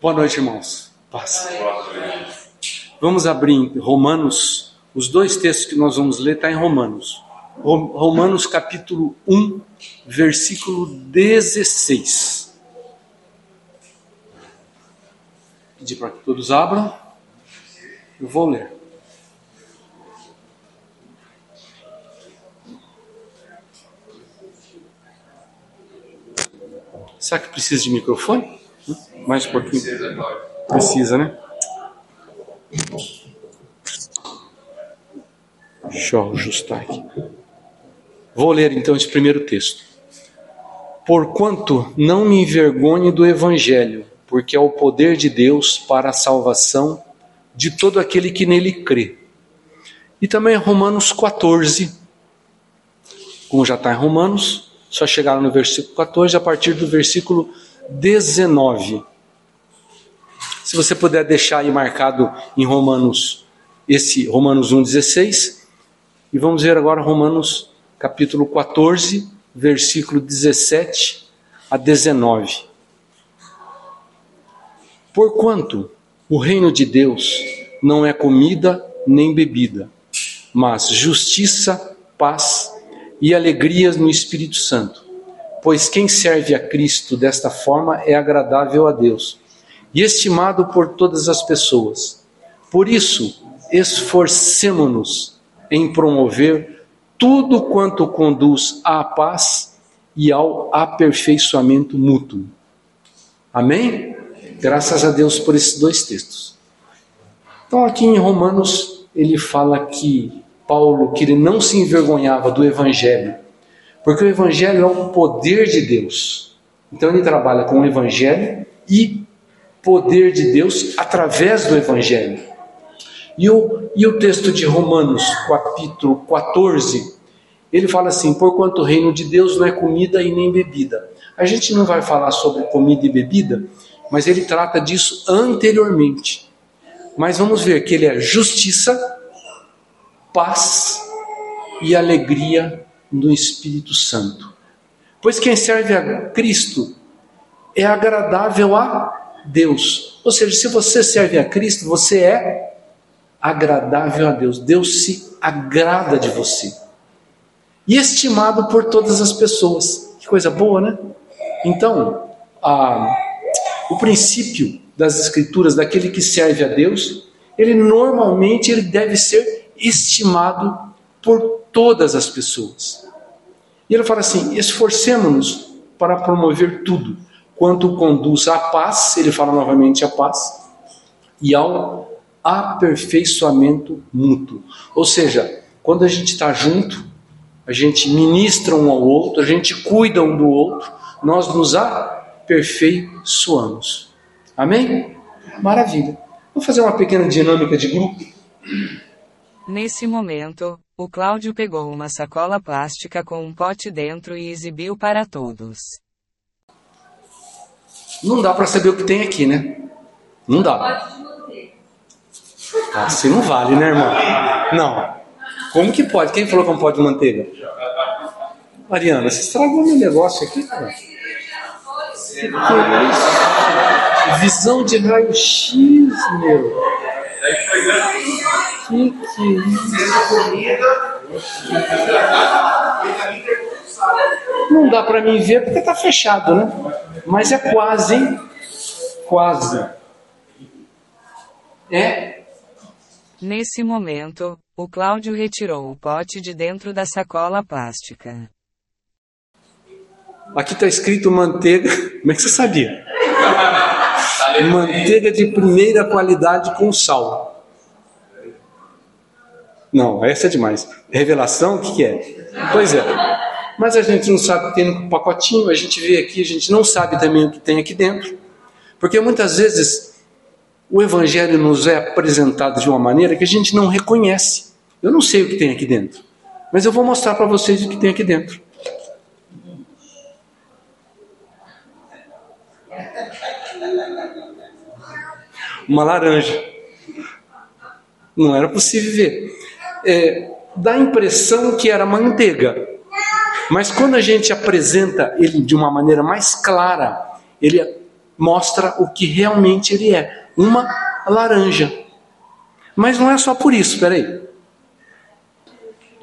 Boa noite, irmãos. Paz. Vamos abrir Romanos. Os dois textos que nós vamos ler estão tá em Romanos. Romanos capítulo 1, versículo 16. Pedir para que todos abram. Eu vou ler. Será que precisa de microfone? Mais um pouquinho. Precisa, né? Deixa eu ajustar aqui. Vou ler então esse primeiro texto. Porquanto não me envergonhe do Evangelho, porque é o poder de Deus para a salvação de todo aquele que nele crê. E também Romanos 14, como já está em Romanos, só chegaram no versículo 14, a partir do versículo 19. Se você puder deixar aí marcado em Romanos, esse Romanos 1,16. E vamos ver agora Romanos capítulo 14, versículo 17 a 19. Porquanto o reino de Deus não é comida nem bebida, mas justiça, paz e alegrias no Espírito Santo. Pois quem serve a Cristo desta forma é agradável a Deus e estimado por todas as pessoas. Por isso, esforcemo-nos em promover tudo quanto conduz à paz e ao aperfeiçoamento mútuo. Amém? Graças a Deus por esses dois textos. Então, aqui em Romanos, ele fala que Paulo, que ele não se envergonhava do Evangelho, porque o Evangelho é o poder de Deus. Então, ele trabalha com o Evangelho e poder de Deus através do Evangelho. E o, e o texto de Romanos, capítulo 14, ele fala assim: Porquanto o reino de Deus não é comida e nem bebida. A gente não vai falar sobre comida e bebida, mas ele trata disso anteriormente. Mas vamos ver que ele é justiça, paz e alegria no Espírito Santo. Pois quem serve a Cristo é agradável a Deus. Ou seja, se você serve a Cristo, você é agradável a Deus. Deus se agrada de você. E estimado por todas as pessoas. Que coisa boa, né? Então, a, o princípio das Escrituras, daquele que serve a Deus, ele normalmente ele deve ser estimado por todas as pessoas. E ele fala assim: esforcemos-nos para promover tudo quanto conduz à paz, ele fala novamente a paz, e ao aperfeiçoamento mútuo. Ou seja, quando a gente está junto, a gente ministra um ao outro, a gente cuida um do outro, nós nos aperfeiçoamos. Amém? Maravilha. Vou fazer uma pequena dinâmica de grupo. Nesse momento, o Cláudio pegou uma sacola plástica com um pote dentro e exibiu para todos. Não dá para saber o que tem aqui, né? Não dá. Assim não vale, né, irmão? Não. Como que pode? Quem falou que não pode manteiga? Mariana, você estragou meu negócio aqui, cara. Que? Visão de raio-x, meu. Que que é isso? Não dá para mim ver porque tá fechado, né? Mas é quase, hein? Quase. É. Nesse momento, o Cláudio retirou o pote de dentro da sacola plástica. Aqui está escrito manteiga. Como é que você sabia? manteiga de primeira qualidade com sal. Não, essa é demais. Revelação, o que, que é? Pois é mas a gente não sabe o que tem no pacotinho, a gente vê aqui, a gente não sabe também o que tem aqui dentro. Porque muitas vezes o Evangelho nos é apresentado de uma maneira que a gente não reconhece. Eu não sei o que tem aqui dentro, mas eu vou mostrar para vocês o que tem aqui dentro. Uma laranja. Não era possível ver. É, dá a impressão que era manteiga. Mas quando a gente apresenta ele de uma maneira mais clara, ele mostra o que realmente ele é: uma laranja. Mas não é só por isso, peraí.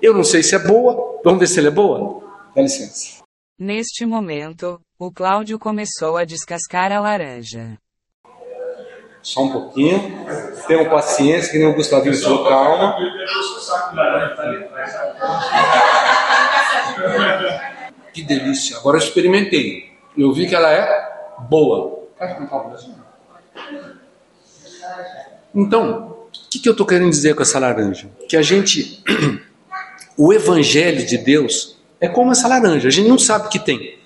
Eu não sei se é boa, vamos ver se ela é boa? Dá licença. Neste momento, o Cláudio começou a descascar a laranja. Só um pouquinho. Tenham paciência, que nem o Gustavinho falou, calma. Que delícia. Agora eu experimentei. Eu vi que ela é boa. Então, o que, que eu estou querendo dizer com essa laranja? Que a gente, o Evangelho de Deus é como essa laranja, a gente não sabe o que tem.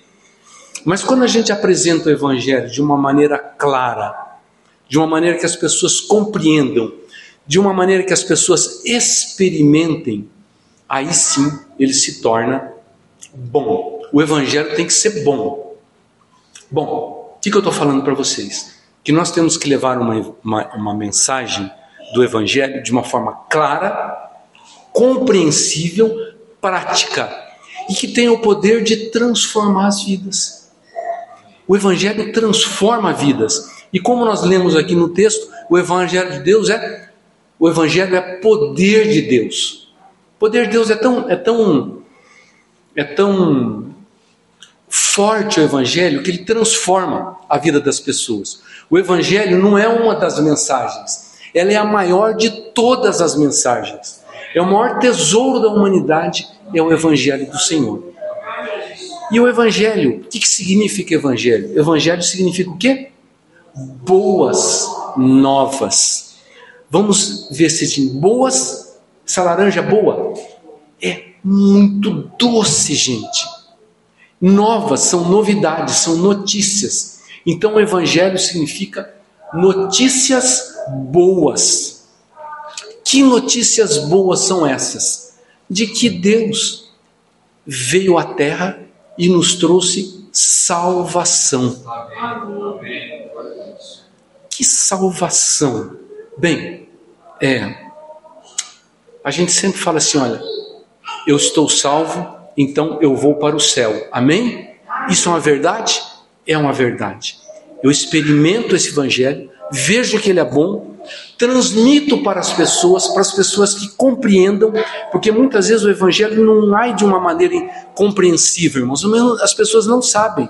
Mas quando a gente apresenta o Evangelho de uma maneira clara, de uma maneira que as pessoas compreendam, de uma maneira que as pessoas experimentem, aí sim ele se torna bom. O Evangelho tem que ser bom. Bom, o que, que eu estou falando para vocês? Que nós temos que levar uma, uma, uma mensagem do Evangelho de uma forma clara, compreensível, prática e que tenha o poder de transformar as vidas. O Evangelho transforma vidas. E como nós lemos aqui no texto, o Evangelho de Deus é o Evangelho é poder de Deus. O poder de Deus é tão é tão é tão forte o Evangelho que ele transforma a vida das pessoas. O Evangelho não é uma das mensagens, ela é a maior de todas as mensagens. É o maior tesouro da humanidade, é o Evangelho do Senhor. E o Evangelho, o que, que significa Evangelho? Evangelho significa o quê? Boas novas. Vamos ver se tem boas, essa laranja boa é muito doce, gente. Novas são novidades, são notícias. Então o evangelho significa notícias boas. Que notícias boas são essas? De que Deus veio à terra e nos trouxe salvação. Que salvação! Bem, é, a gente sempre fala assim: olha, eu estou salvo, então eu vou para o céu. Amém? Isso é uma verdade? É uma verdade. Eu experimento esse evangelho, vejo que ele é bom, transmito para as pessoas, para as pessoas que compreendam, porque muitas vezes o evangelho não é de uma maneira compreensível, irmãos. As pessoas não sabem.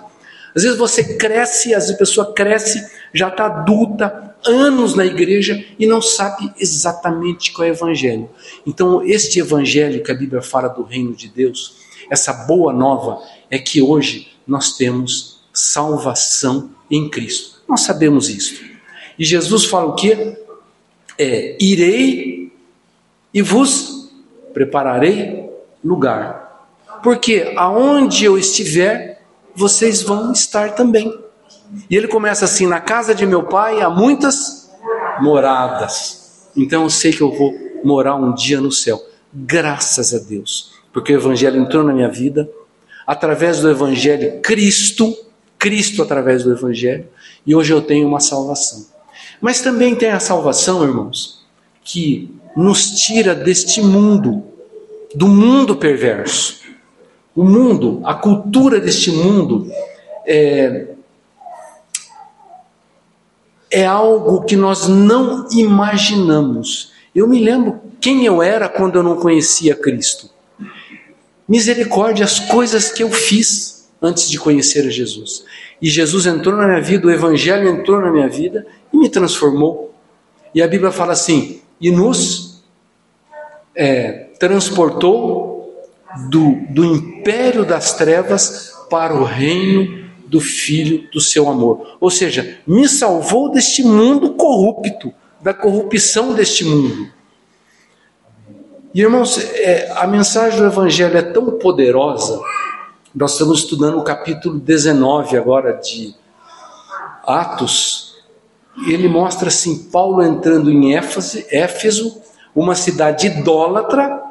Às vezes você cresce, às vezes a pessoa cresce, já está adulta, anos na igreja e não sabe exatamente qual é o evangelho. Então, este evangelho que a Bíblia fala do reino de Deus, essa boa nova, é que hoje nós temos salvação em Cristo. Nós sabemos isso. E Jesus fala o que? É, irei e vos prepararei lugar. Porque aonde eu estiver, vocês vão estar também. E ele começa assim: na casa de meu pai há muitas moradas. Então eu sei que eu vou morar um dia no céu. Graças a Deus. Porque o Evangelho entrou na minha vida. Através do Evangelho, Cristo, Cristo através do Evangelho. E hoje eu tenho uma salvação. Mas também tem a salvação, irmãos, que nos tira deste mundo, do mundo perverso. O mundo, a cultura deste mundo, é, é algo que nós não imaginamos. Eu me lembro quem eu era quando eu não conhecia Cristo. Misericórdia, as coisas que eu fiz antes de conhecer a Jesus. E Jesus entrou na minha vida, o Evangelho entrou na minha vida e me transformou. E a Bíblia fala assim: e nos é, transportou do, do império das trevas para o reino do Filho do seu amor. Ou seja, me salvou deste mundo corrupto, da corrupção deste mundo. E irmãos, é, a mensagem do Evangelho é tão poderosa. Nós estamos estudando o capítulo 19 agora de Atos. Ele mostra assim: Paulo entrando em Éfeso, Éfeso, uma cidade idólatra,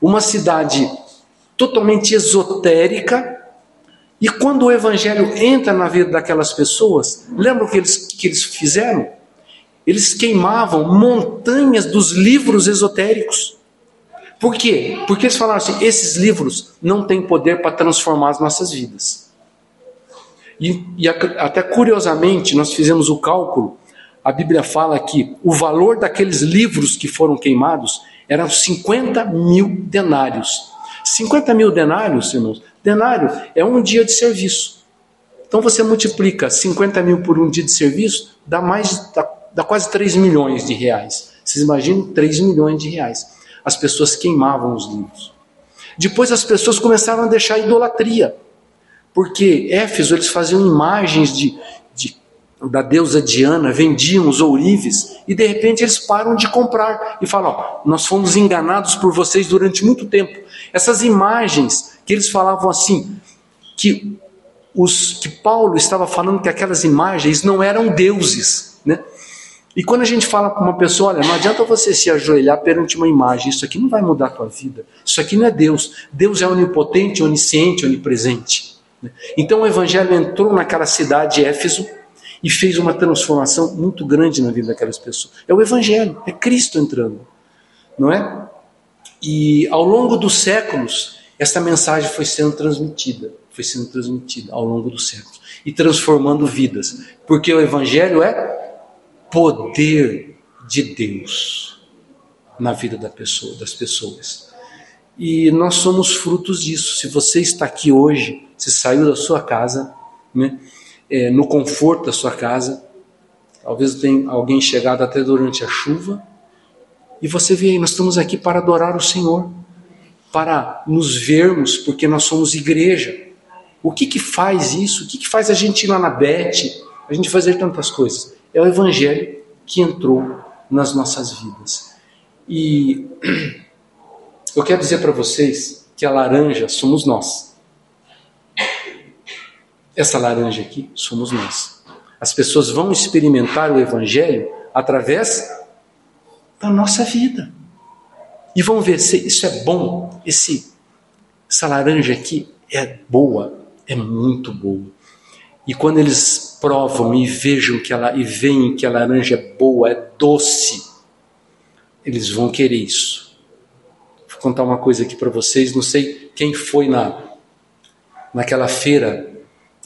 uma cidade totalmente esotérica, e quando o evangelho entra na vida daquelas pessoas, lembra o que eles, que eles fizeram? Eles queimavam montanhas dos livros esotéricos. Por quê? Porque eles falaram assim: esses livros não têm poder para transformar as nossas vidas. E, e até curiosamente, nós fizemos o cálculo, a Bíblia fala que o valor daqueles livros que foram queimados eram 50 mil denários. 50 mil denários, irmãos, denário é um dia de serviço. Então você multiplica 50 mil por um dia de serviço, dá mais, dá, dá quase 3 milhões de reais. Vocês imaginam 3 milhões de reais. As pessoas queimavam os livros. Depois as pessoas começaram a deixar a idolatria. Porque Éfeso eles faziam imagens de, de, da deusa Diana, vendiam os ourives e de repente eles param de comprar e falam: ó, nós fomos enganados por vocês durante muito tempo. Essas imagens que eles falavam assim, que os que Paulo estava falando que aquelas imagens não eram deuses, né? E quando a gente fala para uma pessoa, olha, não adianta você se ajoelhar perante uma imagem, isso aqui não vai mudar a tua vida. Isso aqui não é Deus. Deus é onipotente, onisciente, onipresente. Né? Então o evangelho entrou naquela cidade Éfeso e fez uma transformação muito grande na vida daquelas pessoas. É o evangelho, é Cristo entrando, não é? E ao longo dos séculos, essa mensagem foi sendo transmitida, foi sendo transmitida ao longo dos séculos e transformando vidas, porque o evangelho é poder de Deus na vida da pessoa, das pessoas. E nós somos frutos disso. Se você está aqui hoje, você saiu da sua casa, né, é, no conforto da sua casa, talvez tenha alguém chegado até durante a chuva, e você vê aí, nós estamos aqui para adorar o Senhor, para nos vermos, porque nós somos igreja. O que que faz isso? O que que faz a gente ir lá na Bete, a gente fazer tantas coisas? É o Evangelho que entrou nas nossas vidas. E eu quero dizer para vocês que a laranja somos nós. Essa laranja aqui somos nós. As pessoas vão experimentar o Evangelho através da nossa vida. E vão ver se isso é bom, esse, essa laranja aqui é boa, é muito boa. E quando eles provam e vejam que ela e veem que a laranja é boa, é doce, eles vão querer isso. Vou contar uma coisa aqui para vocês, não sei quem foi na naquela feira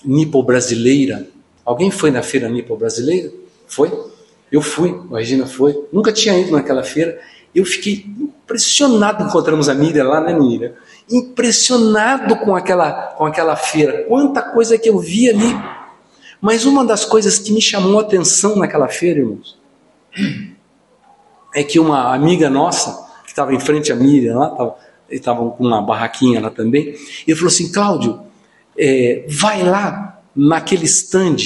nipo brasileira. Alguém foi na feira nipo brasileira? Foi? Eu fui, a Regina foi. Nunca tinha ido naquela feira. Eu fiquei impressionado, encontramos a Miriam lá, né, Miriam? impressionado com aquela, com aquela feira. Quanta coisa que eu vi ali. Mas uma das coisas que me chamou a atenção naquela feira, irmãos, é que uma amiga nossa, que estava em frente à Miriam lá, estava com uma barraquinha lá também, e falou assim: Cláudio, é, vai lá naquele stand,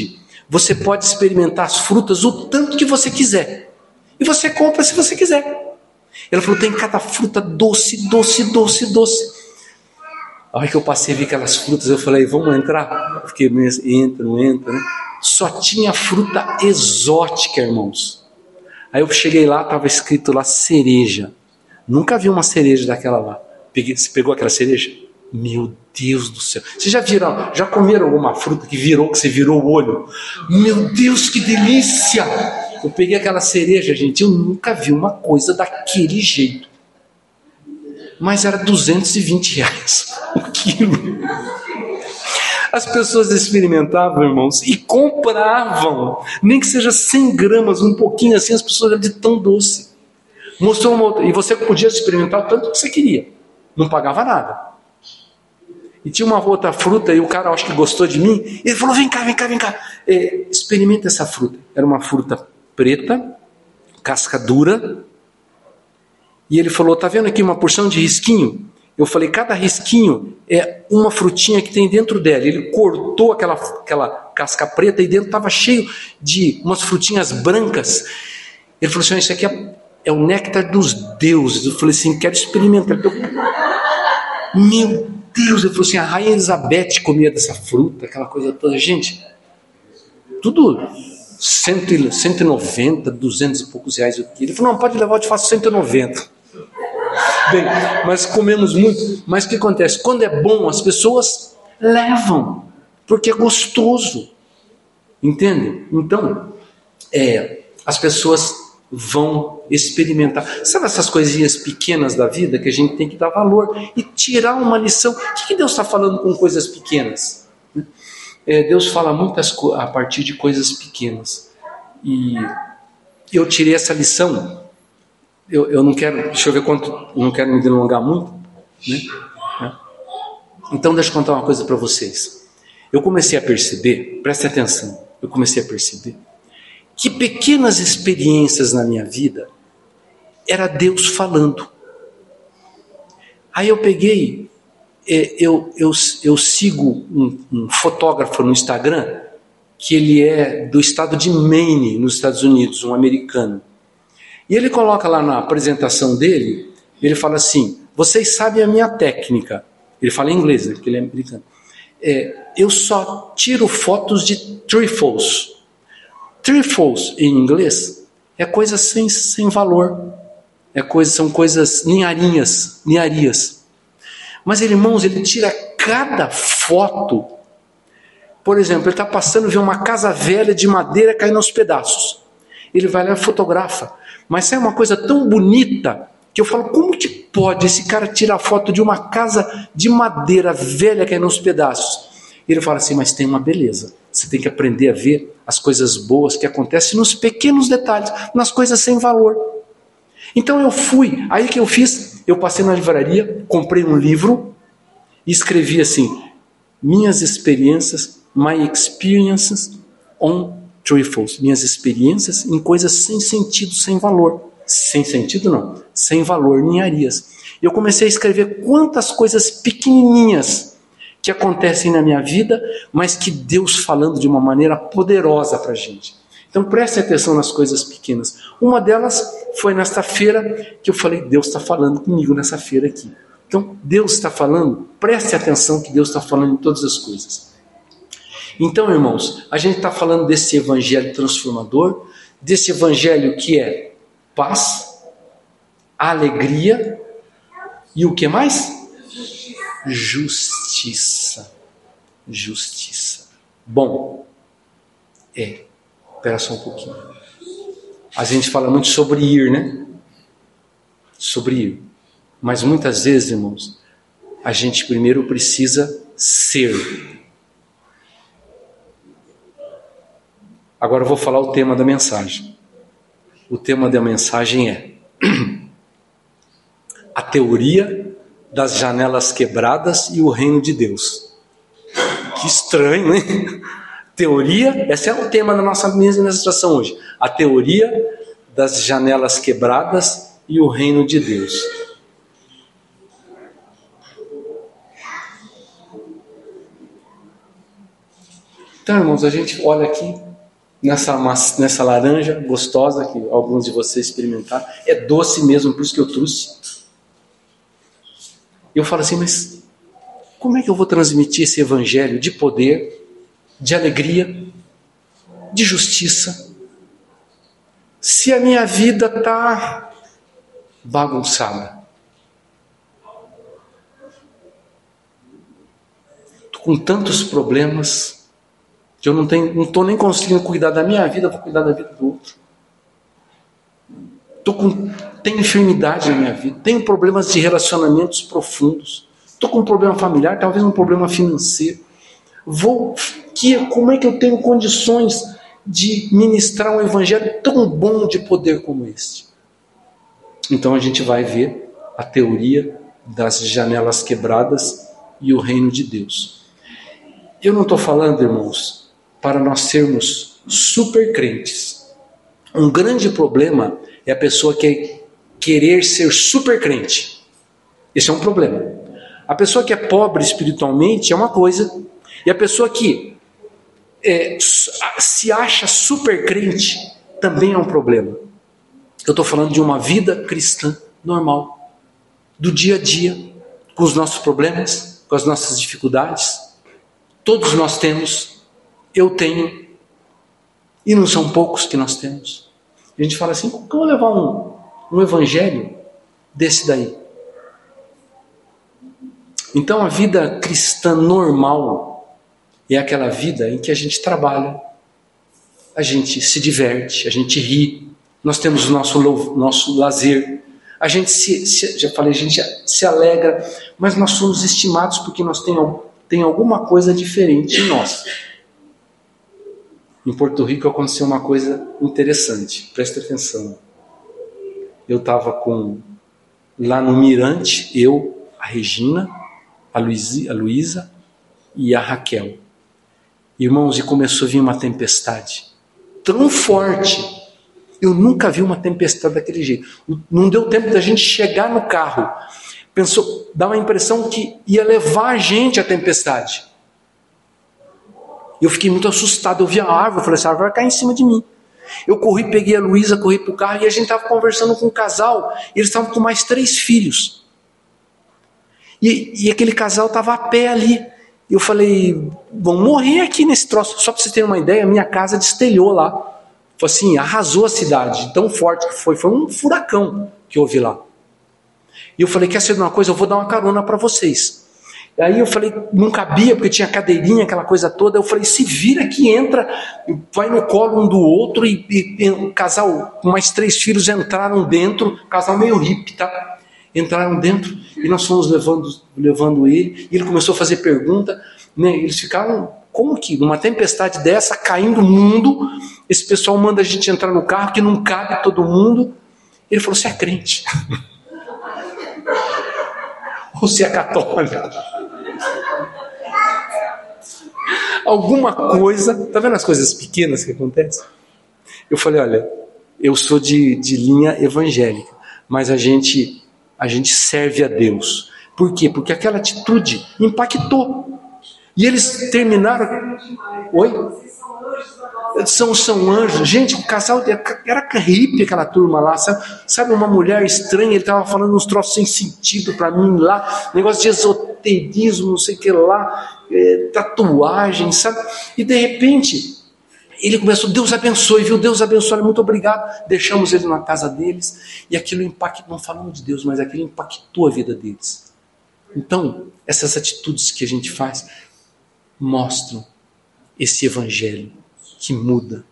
você pode experimentar as frutas o tanto que você quiser. E você compra se você quiser. Ela falou: tem cada fruta doce, doce, doce, doce. A hora que eu passei vi aquelas frutas, eu falei, vamos entrar? Eu fiquei, entra, não entra, né? Só tinha fruta exótica, irmãos. Aí eu cheguei lá, estava escrito lá cereja. Nunca vi uma cereja daquela lá. Peguei, você pegou aquela cereja? Meu Deus do céu. Vocês já viram, já comeram alguma fruta que virou, que você virou o olho? Meu Deus, que delícia! Eu peguei aquela cereja, gente, eu nunca vi uma coisa daquele jeito mas era 220 reais o quilo. As pessoas experimentavam, irmãos, e compravam, nem que seja 100 gramas, um pouquinho assim, as pessoas eram de tão doce. Mostrou uma outra, e você podia experimentar tanto que você queria, não pagava nada. E tinha uma outra fruta, e o cara acho que gostou de mim, e ele falou: vem cá, vem cá, vem cá, é, experimenta essa fruta. Era uma fruta preta, casca dura, e ele falou: Tá vendo aqui uma porção de risquinho? Eu falei: Cada risquinho é uma frutinha que tem dentro dela. Ele cortou aquela, aquela casca preta e dentro estava cheio de umas frutinhas brancas. Ele falou assim: Isso aqui é, é o néctar dos deuses. Eu falei assim: Quero experimentar. Eu, Meu Deus! Ele falou assim: A Rainha Elizabeth comia dessa fruta, aquela coisa toda. Gente, tudo 190, 200 e poucos reais o quilo. Ele falou: Não, pode levar, eu te faço 190. Bem, mas comemos muito. Mas o que acontece? Quando é bom, as pessoas levam, porque é gostoso. Entende? Então, é, as pessoas vão experimentar. Sabe essas coisinhas pequenas da vida que a gente tem que dar valor e tirar uma lição? O que Deus está falando com coisas pequenas? É, Deus fala muitas a partir de coisas pequenas. E eu tirei essa lição. Eu, eu não quero, deixa eu ver quanto, não quero me delongar muito, né? É. Então deixa eu contar uma coisa para vocês. Eu comecei a perceber, preste atenção, eu comecei a perceber que pequenas experiências na minha vida era Deus falando. Aí eu peguei, eu, eu, eu sigo um, um fotógrafo no Instagram, que ele é do estado de Maine, nos Estados Unidos, um americano. E ele coloca lá na apresentação dele, ele fala assim: vocês sabem a minha técnica. Ele fala em inglês, né, porque ele é americano. É, eu só tiro fotos de trifles. Trifles em inglês é coisa sem, sem valor. É coisa, são coisas ninharinhas, ninharias. Mas, irmãos, ele tira cada foto. Por exemplo, ele está passando vê uma casa velha de madeira caindo aos pedaços. Ele vai lá e fotografa. Mas é uma coisa tão bonita que eu falo, como que pode esse cara tirar foto de uma casa de madeira velha caindo aos pedaços? Ele fala assim, mas tem uma beleza. Você tem que aprender a ver as coisas boas que acontecem nos pequenos detalhes, nas coisas sem valor. Então eu fui, aí que eu fiz, eu passei na livraria, comprei um livro e escrevi assim: minhas experiências, my experiences on truthfuls, minhas experiências em coisas sem sentido, sem valor. Sem sentido não, sem valor, ninharias. Eu comecei a escrever quantas coisas pequenininhas que acontecem na minha vida, mas que Deus falando de uma maneira poderosa para a gente. Então preste atenção nas coisas pequenas. Uma delas foi nesta feira que eu falei, Deus está falando comigo nessa feira aqui. Então Deus está falando, preste atenção que Deus está falando em todas as coisas. Então, irmãos, a gente está falando desse evangelho transformador, desse evangelho que é paz, alegria e o que mais? Justiça. Justiça. Bom, é Espera só um pouquinho. A gente fala muito sobre ir, né? Sobre ir. Mas muitas vezes, irmãos, a gente primeiro precisa ser. Agora eu vou falar o tema da mensagem. O tema da mensagem é a teoria das janelas quebradas e o reino de Deus. Que estranho, hein? Teoria, esse é o tema da nossa ministração hoje. A teoria das janelas quebradas e o reino de Deus. Então, irmãos, a gente olha aqui nessa, nessa laranja gostosa que alguns de vocês experimentaram. É doce mesmo, por isso que eu trouxe. Eu falo assim, mas como é que eu vou transmitir esse evangelho de poder de alegria, de justiça. Se a minha vida está bagunçada, estou com tantos problemas que eu não estou nem conseguindo cuidar da minha vida, vou cuidar da vida do outro. Tô com, tenho enfermidade na minha vida, tenho problemas de relacionamentos profundos, estou com um problema familiar, talvez um problema financeiro. Vou que como é que eu tenho condições de ministrar um evangelho tão bom de poder como este? Então a gente vai ver a teoria das janelas quebradas e o reino de Deus. Eu não estou falando, irmãos, para nós sermos super crentes. Um grande problema é a pessoa que querer ser super crente. Esse é um problema. A pessoa que é pobre espiritualmente é uma coisa, e a pessoa que é, se acha super crente também é um problema. Eu estou falando de uma vida cristã normal, do dia a dia, com os nossos problemas, com as nossas dificuldades. Todos nós temos, eu tenho, e não são poucos que nós temos. A gente fala assim: como eu vou levar um, um evangelho desse daí? Então a vida cristã normal é aquela vida em que a gente trabalha, a gente se diverte, a gente ri, nós temos o nosso, nosso lazer, a gente se, se, já falei, a gente se alegra, mas nós somos estimados porque nós tem, tem alguma coisa diferente em nós. Em Porto Rico aconteceu uma coisa interessante, preste atenção. Eu estava com lá no Mirante, eu, a Regina, a Luísa e a Raquel. Irmãos, e começou a vir uma tempestade tão forte. Eu nunca vi uma tempestade daquele jeito. Não deu tempo da gente chegar no carro. Pensou, dá uma impressão que ia levar a gente a tempestade. Eu fiquei muito assustado. Eu vi a árvore, falei: essa árvore vai cair em cima de mim. Eu corri, peguei a Luísa, corri para o carro e a gente estava conversando com um casal. Eles estavam com mais três filhos. E, e aquele casal estava a pé ali. Eu falei, vão morrer aqui nesse troço. Só para vocês terem uma ideia, minha casa destelhou lá. Foi assim, arrasou a cidade, tão forte que foi. Foi um furacão que houve lá. E eu falei, quer saber uma coisa? Eu vou dar uma carona para vocês. Aí eu falei, não cabia, porque tinha cadeirinha, aquela coisa toda. Eu falei, se vira que entra, vai no colo um do outro. E, e, e um casal mais três filhos entraram dentro, casal meio hippie, tá? Entraram dentro e nós fomos levando, levando ele. E ele começou a fazer pergunta. Né? Eles ficaram, como que numa tempestade dessa, caindo o mundo, esse pessoal manda a gente entrar no carro que não cabe todo mundo. Ele falou: Você é crente? Ou você é católico? alguma coisa. Tá vendo as coisas pequenas que acontecem? Eu falei, olha, eu sou de, de linha evangélica, mas a gente a gente serve a Deus. Por quê? Porque aquela atitude impactou. E eles terminaram. Oi? São, são anjos. Gente, o casal era hippie aquela turma lá. Sabe, sabe uma mulher estranha? Ele estava falando uns troços sem sentido para mim lá. Negócio de esoterismo, não sei o que lá é, tatuagem, sabe? E de repente, ele começou, Deus abençoe, viu? Deus abençoe, muito obrigado. Deixamos ele na casa deles e aquilo impactou, não falamos de Deus, mas aquilo impactou a vida deles. Então, essas atitudes que a gente faz mostram esse evangelho que muda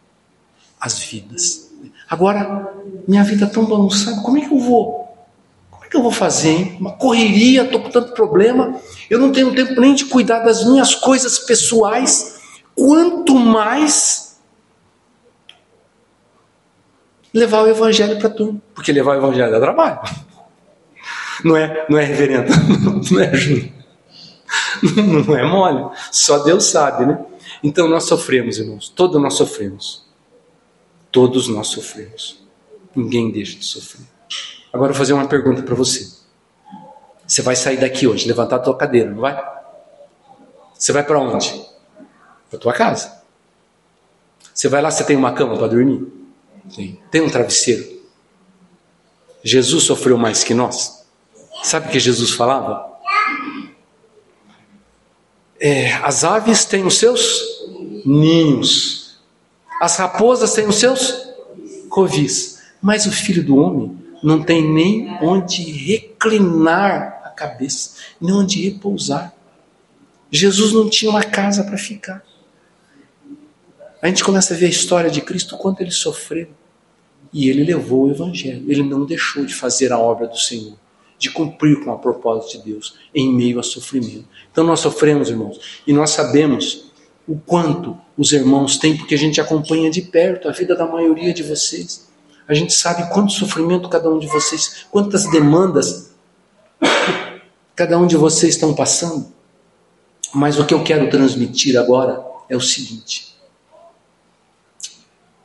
as vidas. Agora, minha vida é tão bagunçada, como é que eu vou que eu vou fazer, hein? Uma correria, estou com tanto problema, eu não tenho tempo nem de cuidar das minhas coisas pessoais, quanto mais levar o evangelho para tudo. Porque levar o evangelho dá trabalho. Não é, não é reverendo, não é Júnior. Não é mole, só Deus sabe, né? Então nós sofremos, irmãos, todos nós sofremos. Todos nós sofremos. Ninguém deixa de sofrer. Agora eu vou fazer uma pergunta para você. Você vai sair daqui hoje, levantar a tua cadeira, não vai? Você vai para onde? Para tua casa. Você vai lá, você tem uma cama para dormir? Tem. Tem um travesseiro? Jesus sofreu mais que nós. Sabe o que Jesus falava? É, as aves têm os seus ninhos, as raposas têm os seus covis, mas o filho do homem não tem nem onde reclinar a cabeça, nem onde repousar. Jesus não tinha uma casa para ficar. A gente começa a ver a história de Cristo, quanto ele sofreu. E ele levou o Evangelho. Ele não deixou de fazer a obra do Senhor, de cumprir com a propósito de Deus em meio a sofrimento. Então nós sofremos, irmãos, e nós sabemos o quanto os irmãos têm, porque a gente acompanha de perto a vida da maioria de vocês. A gente sabe quanto sofrimento cada um de vocês, quantas demandas cada um de vocês estão passando. Mas o que eu quero transmitir agora é o seguinte: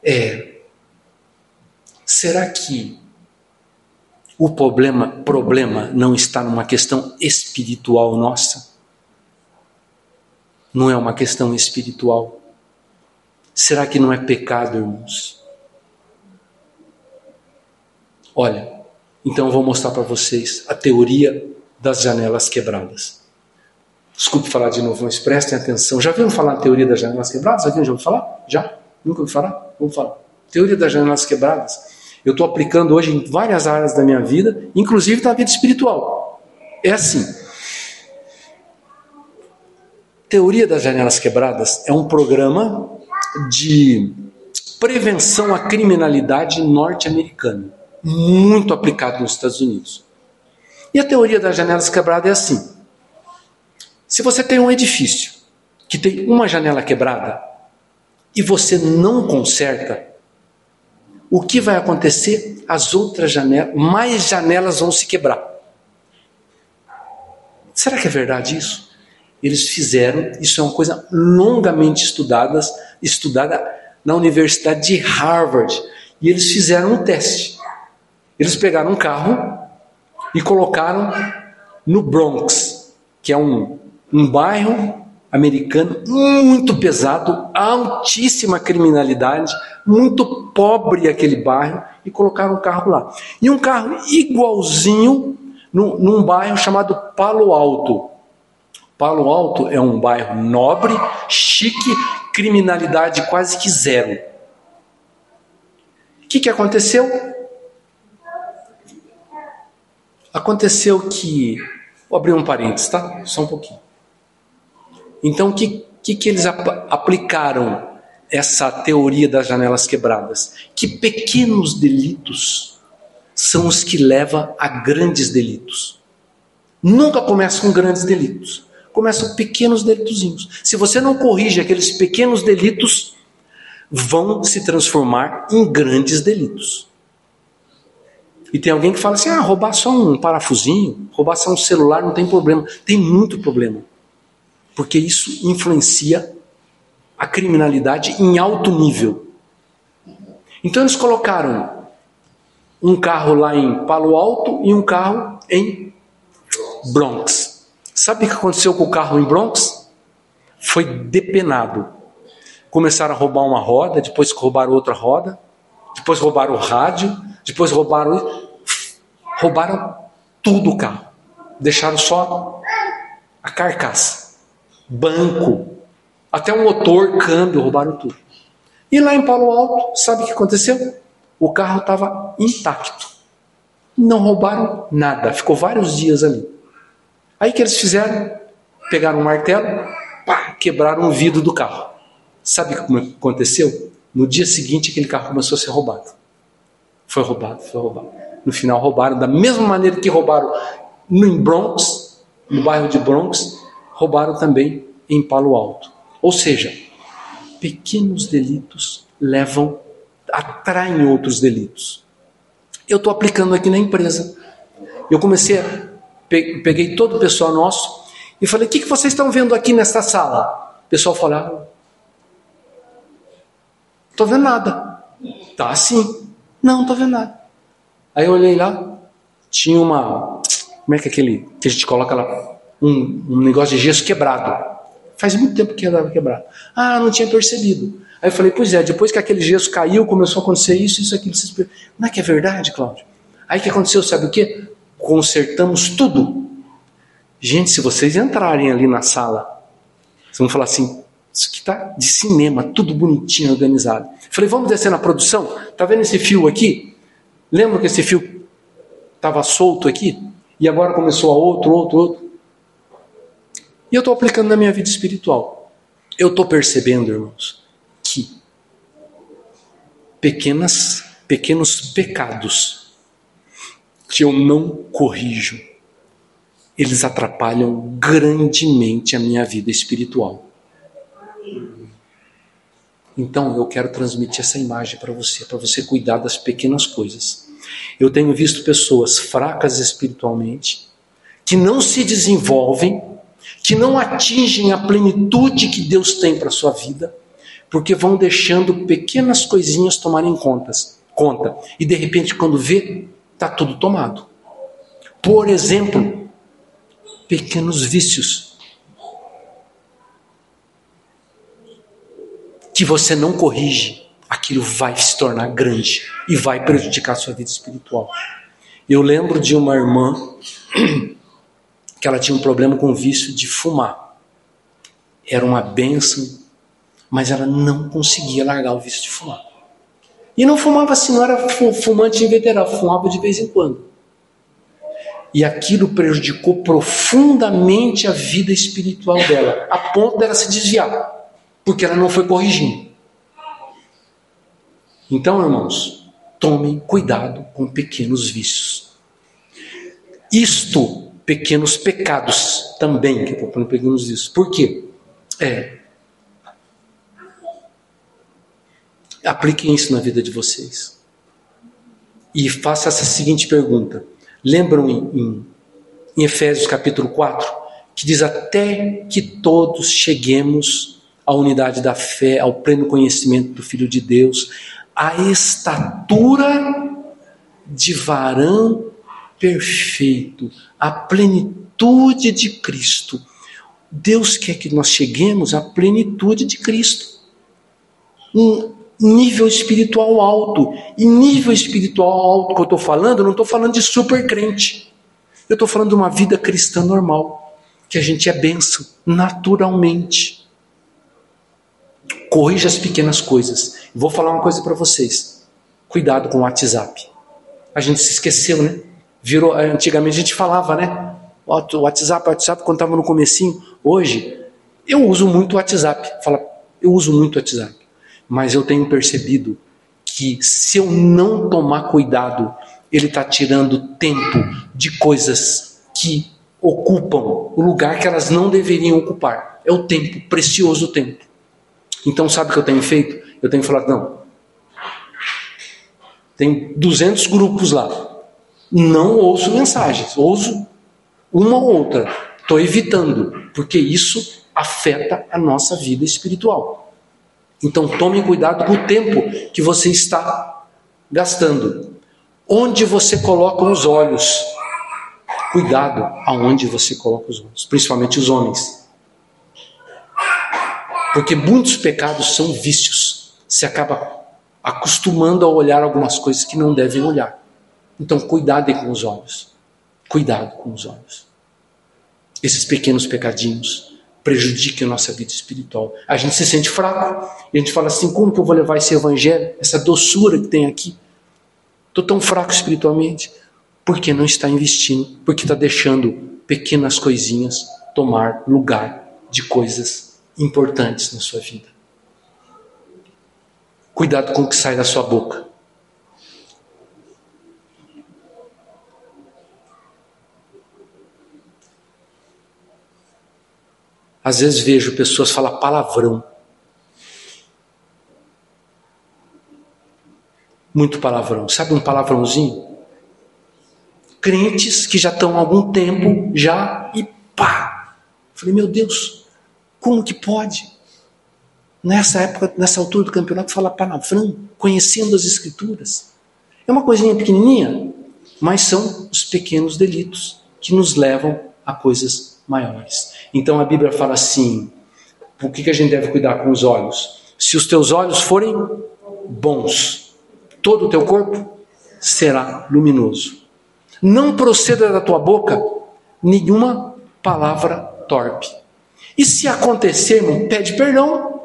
é, será que o problema, problema não está numa questão espiritual nossa? Não é uma questão espiritual? Será que não é pecado, irmãos? Olha, então eu vou mostrar para vocês a teoria das janelas quebradas. Desculpe falar de novo, mas prestem atenção. Já viram falar a teoria das janelas quebradas? Já ouviu falar? Já? Nunca ouviu falar? Vamos falar. Teoria das janelas quebradas. Eu estou aplicando hoje em várias áreas da minha vida, inclusive da vida espiritual. É assim. Teoria das janelas quebradas é um programa de prevenção à criminalidade norte-americana muito aplicado nos Estados Unidos. E a teoria das janelas quebradas é assim: se você tem um edifício que tem uma janela quebrada e você não conserta, o que vai acontecer? As outras janelas, mais janelas vão se quebrar. Será que é verdade isso? Eles fizeram, isso é uma coisa longamente estudada, estudada na Universidade de Harvard, e eles fizeram um teste. Eles pegaram um carro e colocaram no Bronx, que é um, um bairro americano muito pesado, altíssima criminalidade, muito pobre aquele bairro, e colocaram um carro lá. E um carro igualzinho num, num bairro chamado Palo Alto. Palo Alto é um bairro nobre, chique, criminalidade quase que zero. O que, que aconteceu? Aconteceu que. Vou abrir um parênteses, tá? Só um pouquinho. Então, o que, que, que eles ap aplicaram essa teoria das janelas quebradas? Que pequenos delitos são os que levam a grandes delitos. Nunca começa com grandes delitos. Começam pequenos delitozinhos. Se você não corrige aqueles pequenos delitos, vão se transformar em grandes delitos. E tem alguém que fala assim: ah, roubar só um parafusinho, roubar só um celular não tem problema. Tem muito problema porque isso influencia a criminalidade em alto nível. Então eles colocaram um carro lá em Palo Alto e um carro em Bronx. Sabe o que aconteceu com o carro em Bronx? Foi depenado. Começaram a roubar uma roda, depois roubaram outra roda, depois roubaram o rádio, depois roubaram roubaram tudo o carro. Deixaram só a carcaça banco, até o motor, câmbio, roubaram tudo. E lá em Palo Alto, sabe o que aconteceu? O carro estava intacto. Não roubaram nada, ficou vários dias ali. Aí que eles fizeram? Pegaram um martelo, pá, quebraram o vidro do carro. Sabe como aconteceu? No dia seguinte, aquele carro começou a ser roubado. Foi roubado, foi roubado. No final, roubaram da mesma maneira que roubaram no Bronx, no bairro de Bronx, roubaram também em Palo Alto. Ou seja, pequenos delitos levam, atraem outros delitos. Eu estou aplicando aqui na empresa. Eu comecei a. Peguei todo o pessoal nosso e falei: o que, que vocês estão vendo aqui nesta sala? O pessoal falava: estou vendo nada. Tá assim. Não, estou vendo nada. Aí eu olhei lá, tinha uma. Como é que é aquele que a gente coloca lá? Um, um negócio de gesso quebrado. Faz muito tempo que andava quebrado. Ah, não tinha percebido. Aí eu falei, pois é, depois que aquele gesso caiu, começou a acontecer isso, isso, aquilo. Não é que é verdade, Cláudio? Aí que aconteceu, sabe o quê? Consertamos tudo. Gente, se vocês entrarem ali na sala, vocês vão falar assim, isso aqui tá de cinema, tudo bonitinho, organizado. Falei, vamos descer na produção? Tá vendo esse fio aqui? Lembra que esse fio estava solto aqui? E agora começou a outro, outro, outro. E eu estou aplicando na minha vida espiritual. Eu estou percebendo, irmãos, que pequenas, pequenos pecados que eu não corrijo, eles atrapalham grandemente a minha vida espiritual. Então eu quero transmitir essa imagem para você, para você cuidar das pequenas coisas. Eu tenho visto pessoas fracas espiritualmente, que não se desenvolvem que não atingem a plenitude que Deus tem para a sua vida, porque vão deixando pequenas coisinhas tomarem contas, conta. E de repente, quando vê, está tudo tomado. Por exemplo, pequenos vícios. Que você não corrige, aquilo vai se tornar grande e vai prejudicar a sua vida espiritual. Eu lembro de uma irmã que ela tinha um problema com o vício de fumar. Era uma benção, mas ela não conseguia largar o vício de fumar. E não fumava assim, não era fumante inveterado, fumava de vez em quando. E aquilo prejudicou profundamente a vida espiritual dela, a ponto dela se desviar, porque ela não foi corrigindo. Então, irmãos, tomem cuidado com pequenos vícios. Isto pequenos pecados também, que falando pequenos isso. Por quê? É, Apliquem isso na vida de vocês. E faça essa seguinte pergunta. Lembram em, em, em Efésios capítulo 4, que diz até que todos cheguemos à unidade da fé, ao pleno conhecimento do Filho de Deus, à estatura de varão perfeito, à plenitude de Cristo. Deus quer que nós cheguemos à plenitude de Cristo. Um nível espiritual alto. E nível espiritual alto que eu estou falando, eu não estou falando de super crente. Eu estou falando de uma vida cristã normal. Que a gente é benção naturalmente. Corrija as pequenas coisas. Vou falar uma coisa para vocês. Cuidado com o WhatsApp. A gente se esqueceu, né? Virou, antigamente a gente falava, né? WhatsApp, WhatsApp, quando estava no comecinho. Hoje, eu uso muito o WhatsApp. Fala, eu uso muito o WhatsApp. Mas eu tenho percebido que se eu não tomar cuidado, ele está tirando tempo de coisas que ocupam o lugar que elas não deveriam ocupar. É o tempo, precioso tempo. Então, sabe o que eu tenho feito? Eu tenho falado, não. Tem 200 grupos lá. Não ouço mensagens, ouço uma ou outra. Estou evitando, porque isso afeta a nossa vida espiritual. Então tome cuidado com o tempo que você está gastando. Onde você coloca os olhos? Cuidado aonde você coloca os olhos, principalmente os homens. Porque muitos pecados são vícios. Você acaba acostumando a olhar algumas coisas que não devem olhar. Então, cuidado com os olhos. Cuidado com os olhos. Esses pequenos pecadinhos prejudicam a nossa vida espiritual. A gente se sente fraco e a gente fala assim: como que eu vou levar esse evangelho, essa doçura que tem aqui? Estou tão fraco espiritualmente. Porque não está investindo, porque está deixando pequenas coisinhas tomar lugar de coisas importantes na sua vida. Cuidado com o que sai da sua boca. Às vezes vejo pessoas falar palavrão. Muito palavrão. Sabe um palavrãozinho? Crentes que já estão há algum tempo já e pá. Falei, meu Deus, como que pode? Nessa época, nessa altura do campeonato, falar palavrão, conhecendo as escrituras. É uma coisinha pequenininha, mas são os pequenos delitos que nos levam a coisas maiores. Então a Bíblia fala assim: por que, que a gente deve cuidar com os olhos? Se os teus olhos forem bons, todo o teu corpo será luminoso. Não proceda da tua boca nenhuma palavra torpe. E se acontecer, irmão, pede perdão.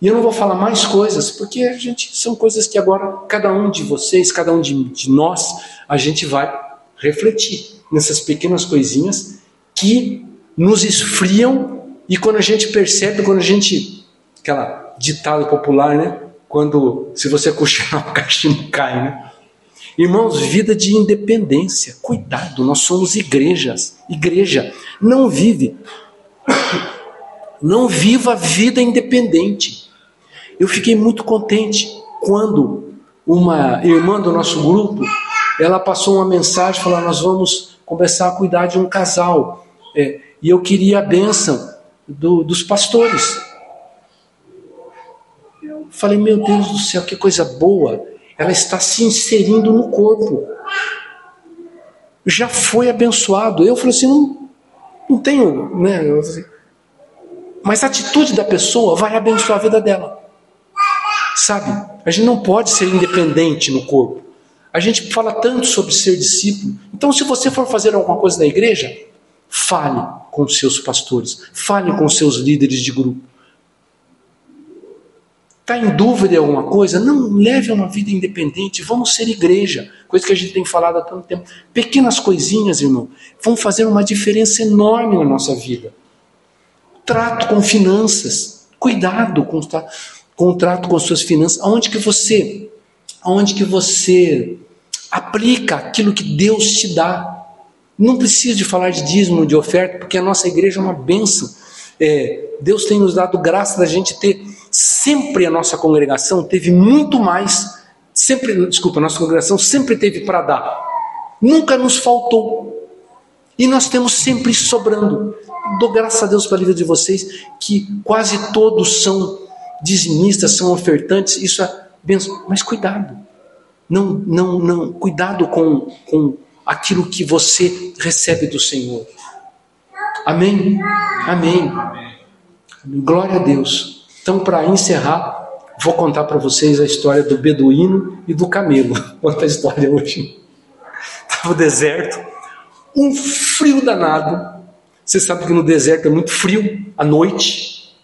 E eu não vou falar mais coisas, porque a gente são coisas que agora cada um de vocês, cada um de, de nós, a gente vai refletir nessas pequenas coisinhas que nos esfriam e quando a gente percebe, quando a gente. aquela ditado popular, né? Quando se você cochilar, o cachimbo cai, né? Irmãos, vida de independência. Cuidado, nós somos igrejas. Igreja não vive. Não viva a vida independente. Eu fiquei muito contente quando uma irmã do nosso grupo, ela passou uma mensagem falando: nós vamos começar a cuidar de um casal. É, e eu queria a bênção do, dos pastores. Eu falei, meu Deus do céu, que coisa boa. Ela está se inserindo no corpo. Já foi abençoado. Eu falei assim, não, não tenho, né? Mas a atitude da pessoa vai abençoar a vida dela. Sabe? A gente não pode ser independente no corpo. A gente fala tanto sobre ser discípulo. Então, se você for fazer alguma coisa na igreja, Fale com seus pastores, fale com seus líderes de grupo. Está em dúvida em alguma coisa? Não leve uma vida independente, vamos ser igreja, coisa que a gente tem falado há tanto tempo. Pequenas coisinhas, irmão, vão fazer uma diferença enorme na nossa vida. Trato com finanças, cuidado com, com o trato com suas finanças. Aonde que você, aonde que você aplica aquilo que Deus te dá? Não precisa de falar de dízimo, de oferta, porque a nossa igreja é uma bênção. É, Deus tem nos dado graça da gente ter sempre a nossa congregação teve muito mais, sempre, desculpa, a nossa congregação sempre teve para dar. Nunca nos faltou. E nós temos sempre sobrando. Dou graças a Deus pela vida de vocês, que quase todos são dizimistas, são ofertantes, isso é benção. Mas cuidado. Não, não, não, cuidado com, com aquilo que você recebe do Senhor. Amém? Amém. Glória a Deus. Então, para encerrar, vou contar para vocês a história do beduíno e do camelo. Conta a história hoje. Estava o deserto, um frio danado. Você sabe que no deserto é muito frio à noite.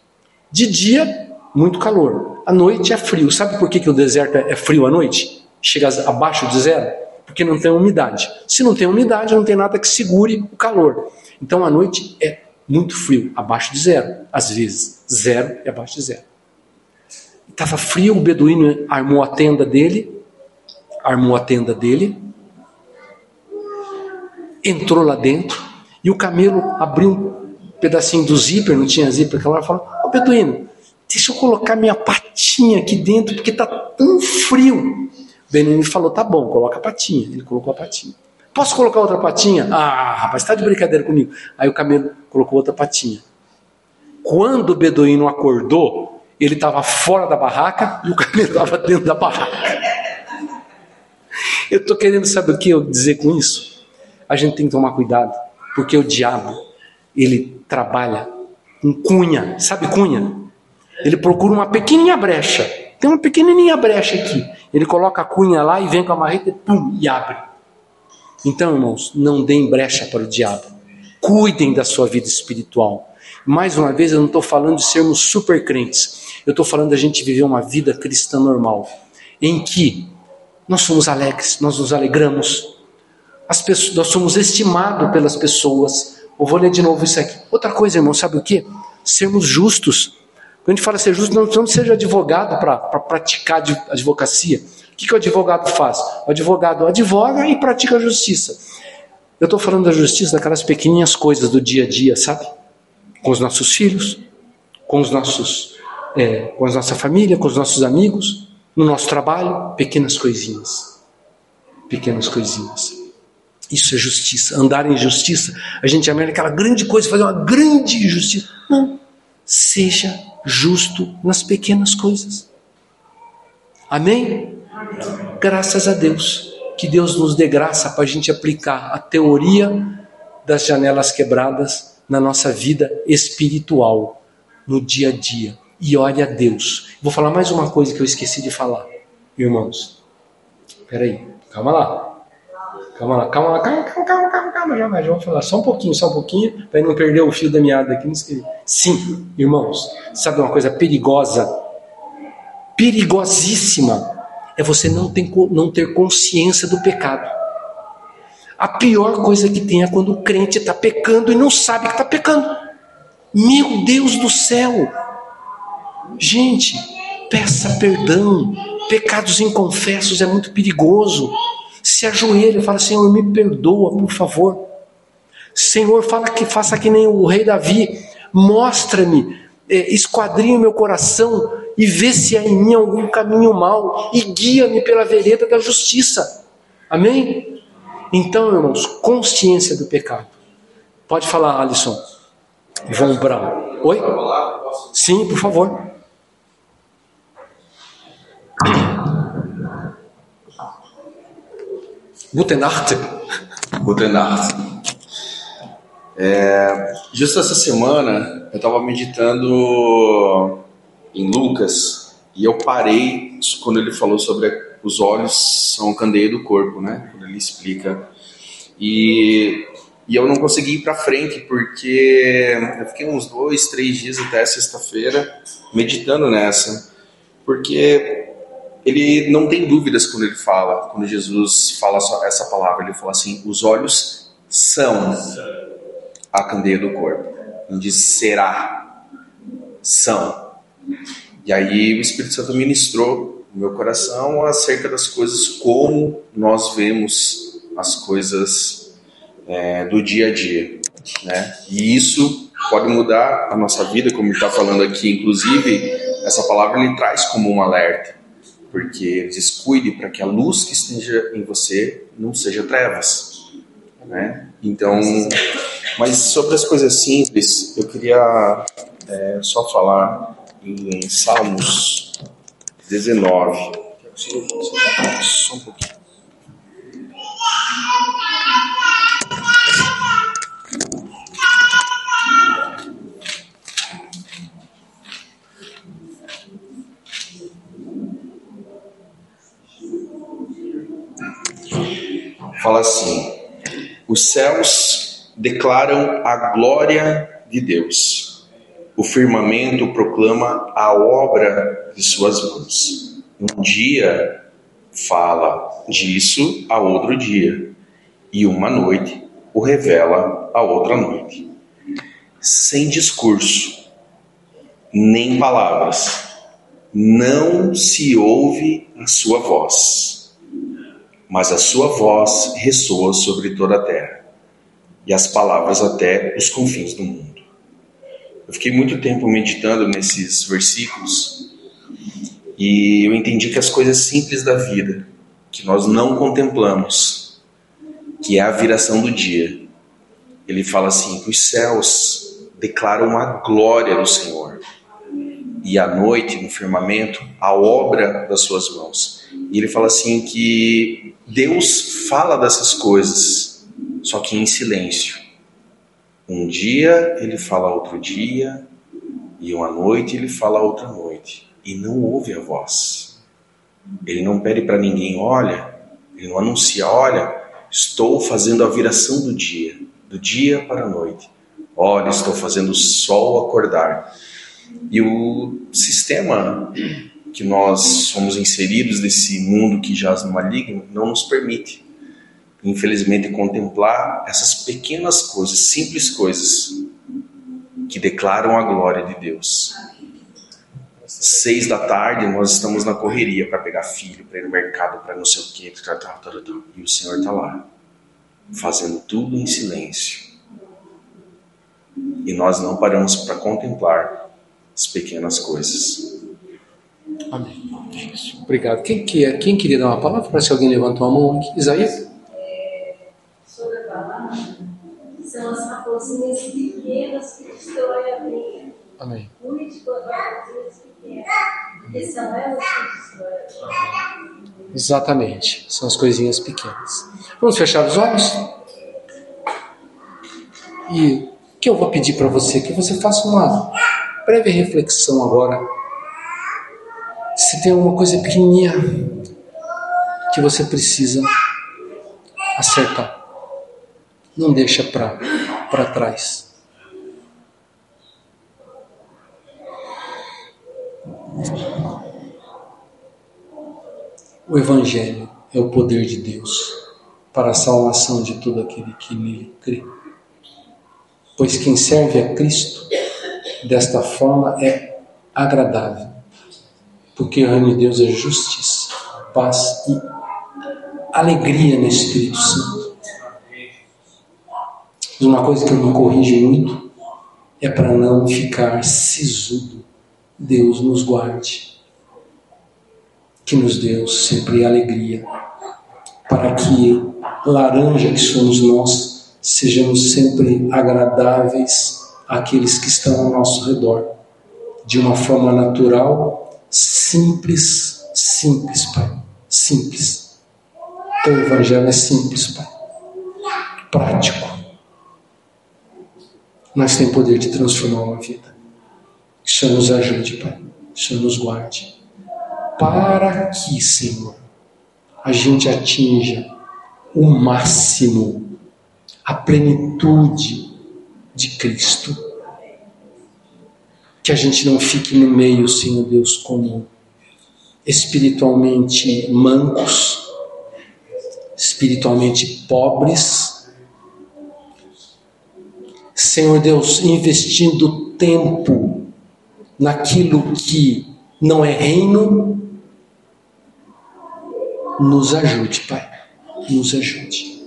De dia, muito calor. À noite é frio. Sabe por que, que o deserto é frio à noite? Chega abaixo de zero? Porque não tem umidade. Se não tem umidade, não tem nada que segure o calor. Então à noite é muito frio, abaixo de zero. Às vezes, zero e abaixo de zero. Estava frio, o beduíno armou a tenda dele, armou a tenda dele, entrou lá dentro e o camelo abriu um pedacinho do zíper, não tinha zíper aquela hora, falou: Ô beduíno, deixa eu colocar minha patinha aqui dentro porque está tão frio. Beduíno falou: tá bom, coloca a patinha. Ele colocou a patinha. Posso colocar outra patinha? Ah, rapaz, está de brincadeira comigo. Aí o camelo colocou outra patinha. Quando o beduíno acordou, ele estava fora da barraca e o camelo estava dentro da barraca. Eu estou querendo saber o que eu dizer com isso? A gente tem que tomar cuidado, porque o diabo, ele trabalha com cunha. Sabe cunha? Ele procura uma pequenininha brecha. Tem uma pequenininha brecha aqui. Ele coloca a cunha lá e vem com a marreta pum, e abre. Então, irmãos, não deem brecha para o diabo. Cuidem da sua vida espiritual. Mais uma vez, eu não estou falando de sermos super crentes. Eu estou falando da gente viver uma vida cristã normal, em que nós somos alegres, nós nos alegramos, as pessoas, nós somos estimados pelas pessoas. Eu vou ler de novo isso aqui. Outra coisa, irmão, sabe o que? Sermos justos. Quando a gente fala ser justo, não, não seja advogado para pra praticar advocacia. O que, que o advogado faz? O advogado advoga e pratica a justiça. Eu estou falando da justiça daquelas pequeninhas coisas do dia a dia, sabe? Com os nossos filhos, com os nossos, é, com a nossa família, com os nossos amigos, no nosso trabalho, pequenas coisinhas, pequenas coisinhas. Isso é justiça. Andar em justiça, a gente chama aquela grande coisa, fazer uma grande justiça. Não. Seja justo nas pequenas coisas. Amém? Graças a Deus. Que Deus nos dê graça para a gente aplicar a teoria das janelas quebradas na nossa vida espiritual, no dia a dia. E olhe a Deus. Vou falar mais uma coisa que eu esqueci de falar, irmãos. Peraí, calma lá. Calma lá, calma lá, calma, calma, calma, calma, calma, já vai, já vou falar só um pouquinho, só um pouquinho, para não perder o fio da meada aqui. Sim, irmãos, sabe uma coisa perigosa? Perigosíssima é você não não ter consciência do pecado. A pior coisa que tem é quando o crente está pecando e não sabe que está pecando. Meu Deus do céu! Gente, peça perdão. Pecados inconfessos é muito perigoso. Se ajoelha e fala: Senhor, me perdoa, por favor. Senhor, fala que faça que nem o rei Davi. Mostra-me, é, esquadrinha o meu coração e vê se há em mim algum caminho mau e guia-me pela vereda da justiça. Amém? Então, irmãos, consciência do pecado. Pode falar, Alisson. João Brown. Oi? Sim, por favor. Guten Nacht. Guten Nacht. É, justo essa semana eu estava meditando em Lucas e eu parei quando ele falou sobre os olhos são a candeia do corpo, né? Quando ele explica. E, e eu não consegui ir para frente porque eu fiquei uns dois, três dias até sexta-feira meditando nessa, porque ele não tem dúvidas quando ele fala, quando Jesus fala essa palavra, ele fala assim: os olhos são a candeia do corpo. Não diz será, são. E aí o Espírito Santo ministrou no meu coração acerca das coisas, como nós vemos as coisas é, do dia a dia. Né? E isso pode mudar a nossa vida, como está falando aqui, inclusive essa palavra ele traz como um alerta, porque ele diz: cuide para que a luz que esteja em você não seja trevas, né? Então, mas sobre as coisas simples, eu queria é, só falar em Salmos 19. Só um pouquinho. Fala assim: os céus declaram a glória de Deus, o firmamento proclama a obra de suas mãos. Um dia fala disso a outro dia, e uma noite o revela a outra noite. Sem discurso, nem palavras, não se ouve a sua voz mas a sua voz ressoa sobre toda a terra, e as palavras até os confins do mundo. Eu fiquei muito tempo meditando nesses versículos e eu entendi que as coisas simples da vida, que nós não contemplamos, que é a viração do dia, ele fala assim: que os céus declaram a glória do Senhor, e a noite no firmamento a obra das suas mãos. E ele fala assim que Deus fala dessas coisas, só que em silêncio. Um dia ele fala outro dia, e uma noite ele fala outra noite, e não ouve a voz. Ele não pede para ninguém, olha, ele não anuncia, olha, estou fazendo a viração do dia, do dia para a noite. Olha, estou fazendo o sol acordar. E o sistema que nós somos inseridos nesse mundo que jaz no maligno não nos permite, infelizmente, contemplar essas pequenas coisas, simples coisas que declaram a glória de Deus. Seis da tarde nós estamos na correria para pegar filho, para ir no mercado, para não sei o que, e o Senhor está lá, fazendo tudo em silêncio. E nós não paramos para contemplar as pequenas coisas. Amém. Obrigado. Quem, que é? Quem queria dar uma palavra? Para se alguém levantou a mão aqui. Isaías? Sobre a palavra, são as raposinhas pequenas que destroem a vinha. Amém. Cuide raposinhas pequenas, são elas que. Exatamente. São as coisinhas pequenas. Vamos fechar os olhos? E o que eu vou pedir para você? Que você faça uma breve reflexão agora se tem alguma coisa pequenininha que você precisa acertar, não deixa para trás. O Evangelho é o poder de Deus para a salvação de todo aquele que nele crê. Pois quem serve a Cristo desta forma é agradável porque o reino de Deus é justiça, paz e alegria no Espírito Santo. Mas uma coisa que eu me corrijo muito é para não ficar sisudo. Deus nos guarde, que nos deu sempre alegria, para que laranja que somos nós sejamos sempre agradáveis àqueles que estão ao nosso redor, de uma forma natural simples, simples, Pai. Simples. Teu Evangelho é simples, Pai. Prático. Mas tem poder de transformar uma vida. Que o Senhor nos ajude, Pai. Que o Senhor nos guarde. Para que, Senhor, a gente atinja o máximo, a plenitude de Cristo que a gente não fique no meio, Senhor Deus, como espiritualmente mancos, espiritualmente pobres. Senhor Deus, investindo tempo naquilo que não é reino, nos ajude, Pai, nos ajude.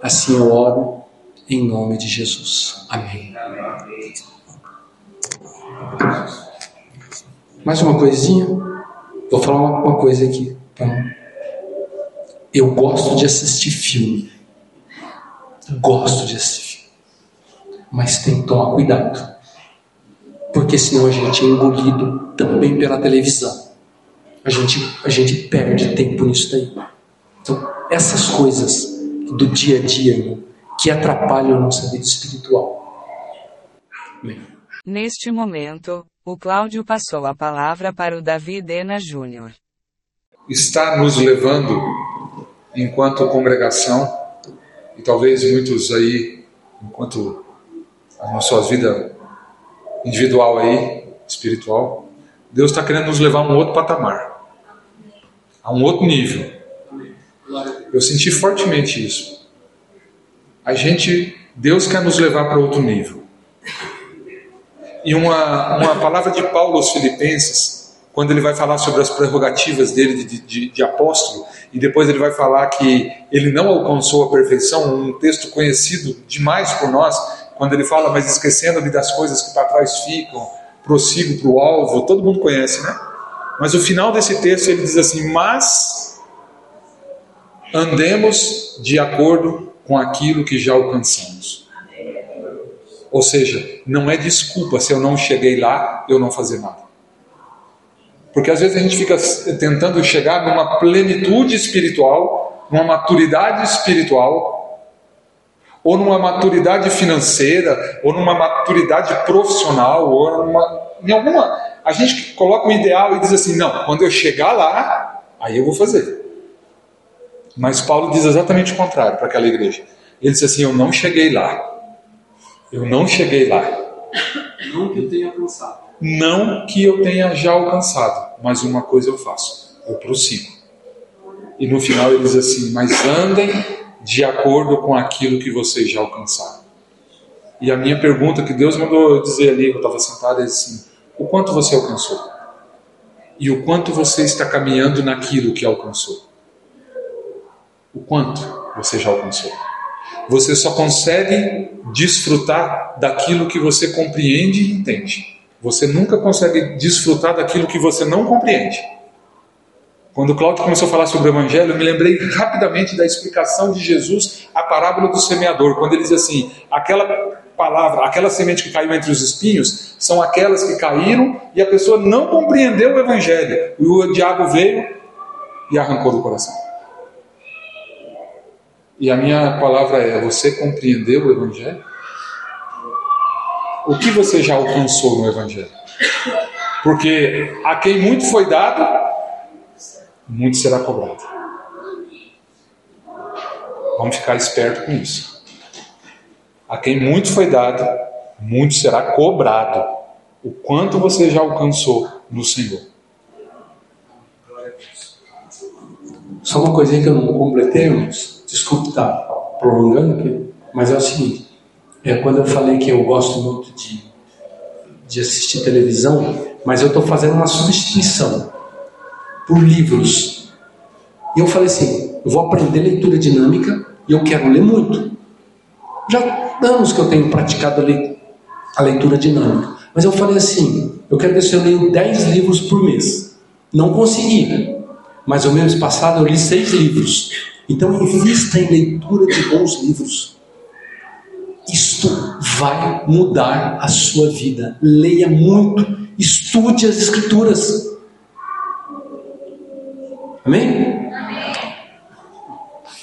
Assim eu oro em nome de Jesus. Amém. Mais uma coisinha? Vou falar uma, coisa aqui. Tá? Eu gosto de assistir filme. Gosto de assistir filme. Mas tem que tomar cuidado. Porque senão a gente é engolido também pela televisão. A gente, a gente perde tempo nisso daí. Então, essas coisas do dia a dia irmão, que atrapalham a nossa vida espiritual. Amém. Neste momento, o Cláudio passou a palavra para o Davi Dena Júnior. Está nos levando, enquanto congregação, e talvez muitos aí, enquanto a sua vida individual aí, espiritual, Deus está querendo nos levar a um outro patamar, a um outro nível. Eu senti fortemente isso. A gente, Deus quer nos levar para outro nível. E uma, uma palavra de Paulo aos Filipenses, quando ele vai falar sobre as prerrogativas dele de, de, de apóstolo, e depois ele vai falar que ele não alcançou a perfeição, um texto conhecido demais por nós, quando ele fala, mas esquecendo-me das coisas que para trás ficam, prossigo para o alvo, todo mundo conhece, né? Mas o final desse texto ele diz assim: Mas andemos de acordo com aquilo que já alcançamos. Ou seja, não é desculpa se eu não cheguei lá, eu não fazer nada. Porque às vezes a gente fica tentando chegar numa plenitude espiritual, numa maturidade espiritual, ou numa maturidade financeira, ou numa maturidade profissional, ou numa, em alguma. A gente coloca um ideal e diz assim: não, quando eu chegar lá, aí eu vou fazer. Mas Paulo diz exatamente o contrário para aquela igreja. Ele diz assim: Eu não cheguei lá. Eu não cheguei lá. Não que eu tenha alcançado. Não que eu tenha já alcançado, mas uma coisa eu faço: eu prossigo. E no final ele diz assim: Mas andem de acordo com aquilo que vocês já alcançaram. E a minha pergunta que Deus mandou dizer ali, eu estava sentado, é assim: O quanto você alcançou? E o quanto você está caminhando naquilo que alcançou? O quanto você já alcançou? Você só consegue desfrutar daquilo que você compreende e entende. Você nunca consegue desfrutar daquilo que você não compreende. Quando o Cláudio começou a falar sobre o Evangelho, eu me lembrei rapidamente da explicação de Jesus, a parábola do semeador, quando ele diz assim: aquela palavra, aquela semente que caiu entre os espinhos, são aquelas que caíram e a pessoa não compreendeu o Evangelho. E o diabo veio e arrancou do coração. E a minha palavra é: você compreendeu o Evangelho? O que você já alcançou no Evangelho? Porque a quem muito foi dado, muito será cobrado. Vamos ficar esperto com isso. A quem muito foi dado, muito será cobrado. O quanto você já alcançou no Senhor. Só uma coisinha que eu não completei, irmãos desculpe estar tá prolongando aqui, mas é o seguinte: é quando eu falei que eu gosto muito de, de assistir televisão, mas eu estou fazendo uma substituição por livros. E eu falei assim: eu vou aprender leitura dinâmica e eu quero ler muito. Já há anos que eu tenho praticado a leitura dinâmica, mas eu falei assim: eu quero ver se eu leio 10 livros por mês. Não consegui, mas o mês passado eu li 6 livros. Então, invista em leitura de bons livros. Isto vai mudar a sua vida. Leia muito, estude as Escrituras. Amém?